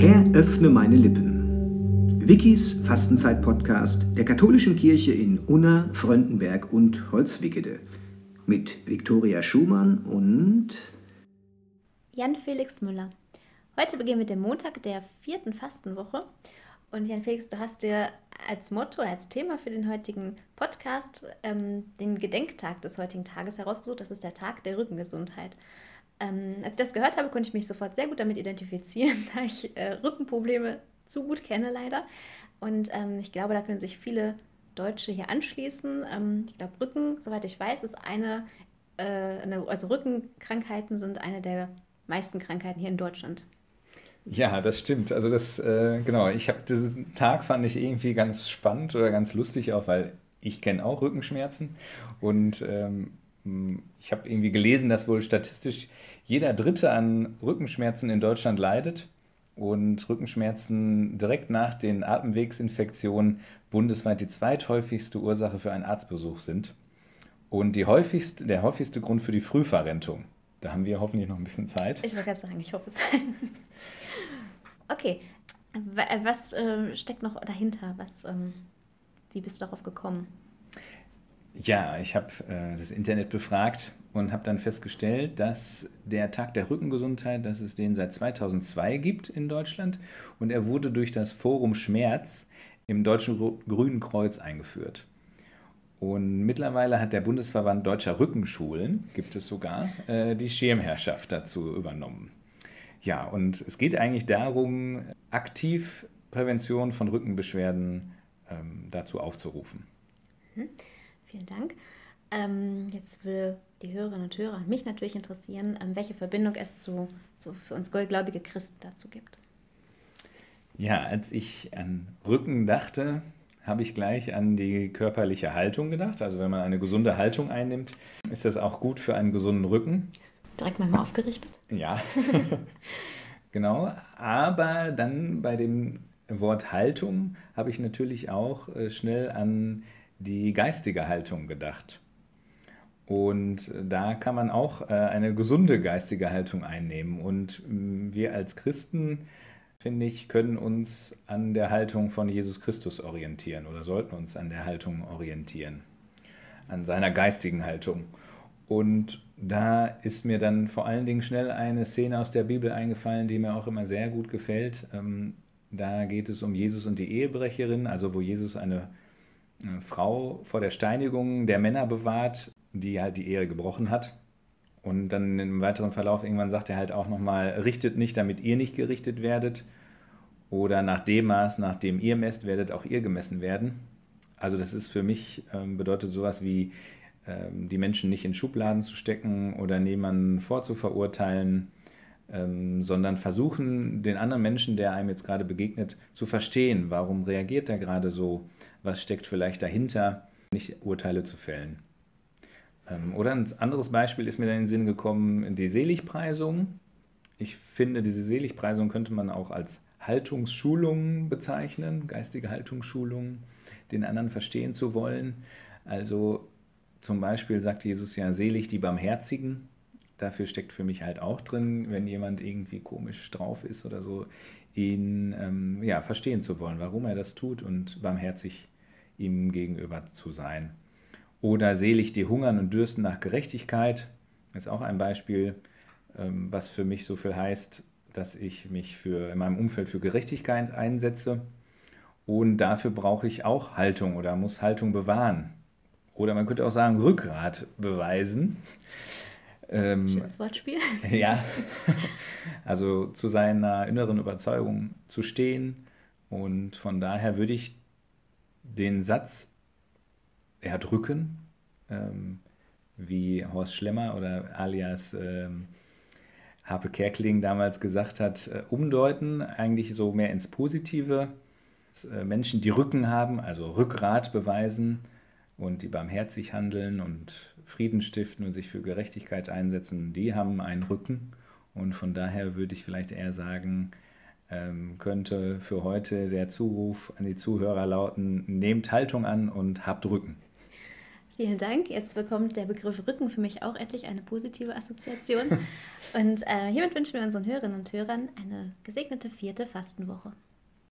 Öffne meine Lippen. Wikis Fastenzeit-Podcast der katholischen Kirche in Unna, Fröndenberg und Holzwickede. Mit Viktoria Schumann und Jan Felix Müller. Heute beginnen wir mit dem Montag der vierten Fastenwoche. Und Jan Felix, du hast dir als Motto, als Thema für den heutigen Podcast ähm, den Gedenktag des heutigen Tages herausgesucht. Das ist der Tag der Rückengesundheit. Ähm, als ich das gehört habe, konnte ich mich sofort sehr gut damit identifizieren, da ich äh, Rückenprobleme zu gut kenne leider. Und ähm, ich glaube, da können sich viele Deutsche hier anschließen. Ähm, ich glaube, Rücken, soweit ich weiß, ist eine, äh, eine, also Rückenkrankheiten sind eine der meisten Krankheiten hier in Deutschland. Ja, das stimmt. Also das, äh, genau, ich habe diesen Tag fand ich irgendwie ganz spannend oder ganz lustig auch, weil ich kenne auch Rückenschmerzen und ähm, ich habe irgendwie gelesen, dass wohl statistisch jeder Dritte an Rückenschmerzen in Deutschland leidet und Rückenschmerzen direkt nach den Atemwegsinfektionen bundesweit die zweithäufigste Ursache für einen Arztbesuch sind und die häufigste, der häufigste Grund für die Frühverrentung. Da haben wir hoffentlich noch ein bisschen Zeit. Ich wollte gerade sagen, ich hoffe es. okay, was äh, steckt noch dahinter? Was, ähm, wie bist du darauf gekommen? Ja, ich habe äh, das Internet befragt und habe dann festgestellt, dass der Tag der Rückengesundheit, dass es den seit 2002 gibt in Deutschland und er wurde durch das Forum Schmerz im Deutschen Grünen Kreuz eingeführt. Und mittlerweile hat der Bundesverband Deutscher Rückenschulen, gibt es sogar, äh, die Schirmherrschaft dazu übernommen. Ja, und es geht eigentlich darum, aktiv Prävention von Rückenbeschwerden ähm, dazu aufzurufen. Mhm. Vielen Dank. Ähm, jetzt will die Hörerinnen und Hörer und mich natürlich interessieren, ähm, welche Verbindung es zu, zu, für uns goldgläubige Christen dazu gibt. Ja, als ich an Rücken dachte, habe ich gleich an die körperliche Haltung gedacht. Also wenn man eine gesunde Haltung einnimmt, ist das auch gut für einen gesunden Rücken. Direkt mal aufgerichtet? Ja, genau. Aber dann bei dem Wort Haltung habe ich natürlich auch äh, schnell an die geistige Haltung gedacht. Und da kann man auch äh, eine gesunde geistige Haltung einnehmen. Und mm, wir als Christen, finde ich, können uns an der Haltung von Jesus Christus orientieren oder sollten uns an der Haltung orientieren, an seiner geistigen Haltung. Und da ist mir dann vor allen Dingen schnell eine Szene aus der Bibel eingefallen, die mir auch immer sehr gut gefällt. Ähm, da geht es um Jesus und die Ehebrecherin, also wo Jesus eine Frau vor der Steinigung der Männer bewahrt die halt die Ehe gebrochen hat. Und dann im weiteren Verlauf irgendwann sagt er halt auch nochmal, richtet nicht, damit ihr nicht gerichtet werdet. Oder nach dem Maß, nach dem ihr messt, werdet auch ihr gemessen werden. Also das ist für mich, ähm, bedeutet sowas wie, ähm, die Menschen nicht in Schubladen zu stecken oder niemanden vorzuverurteilen, ähm, sondern versuchen, den anderen Menschen, der einem jetzt gerade begegnet, zu verstehen. Warum reagiert er gerade so? Was steckt vielleicht dahinter? Nicht Urteile zu fällen. Ähm, oder ein anderes Beispiel ist mir dann in den Sinn gekommen, die Seligpreisung. Ich finde, diese Seligpreisung könnte man auch als Haltungsschulung bezeichnen, geistige Haltungsschulung, den anderen verstehen zu wollen. Also zum Beispiel sagt Jesus ja, selig die Barmherzigen. Dafür steckt für mich halt auch drin, wenn jemand irgendwie komisch drauf ist oder so, ihn ähm, ja, verstehen zu wollen, warum er das tut und barmherzig ihm gegenüber zu sein. Oder selig die hungern und dürsten nach Gerechtigkeit, ist auch ein Beispiel, ähm, was für mich so viel heißt, dass ich mich für, in meinem Umfeld für Gerechtigkeit einsetze. Und dafür brauche ich auch Haltung oder muss Haltung bewahren. Oder man könnte auch sagen, Rückgrat beweisen. Ähm, Schönes Wortspiel. Ja, also zu seiner inneren Überzeugung zu stehen. Und von daher würde ich den Satz erdrücken, ähm, wie Horst Schlemmer oder alias ähm, Harpe Kerkeling damals gesagt hat, äh, umdeuten, eigentlich so mehr ins Positive. Äh, Menschen, die Rücken haben, also Rückgrat beweisen und die barmherzig handeln und Frieden stiften und sich für Gerechtigkeit einsetzen, die haben einen Rücken. Und von daher würde ich vielleicht eher sagen, ähm, könnte für heute der Zuruf an die Zuhörer lauten, nehmt Haltung an und habt Rücken. Vielen Dank. Jetzt bekommt der Begriff Rücken für mich auch endlich eine positive Assoziation. und äh, hiermit wünschen wir unseren Hörerinnen und Hörern eine gesegnete vierte Fastenwoche.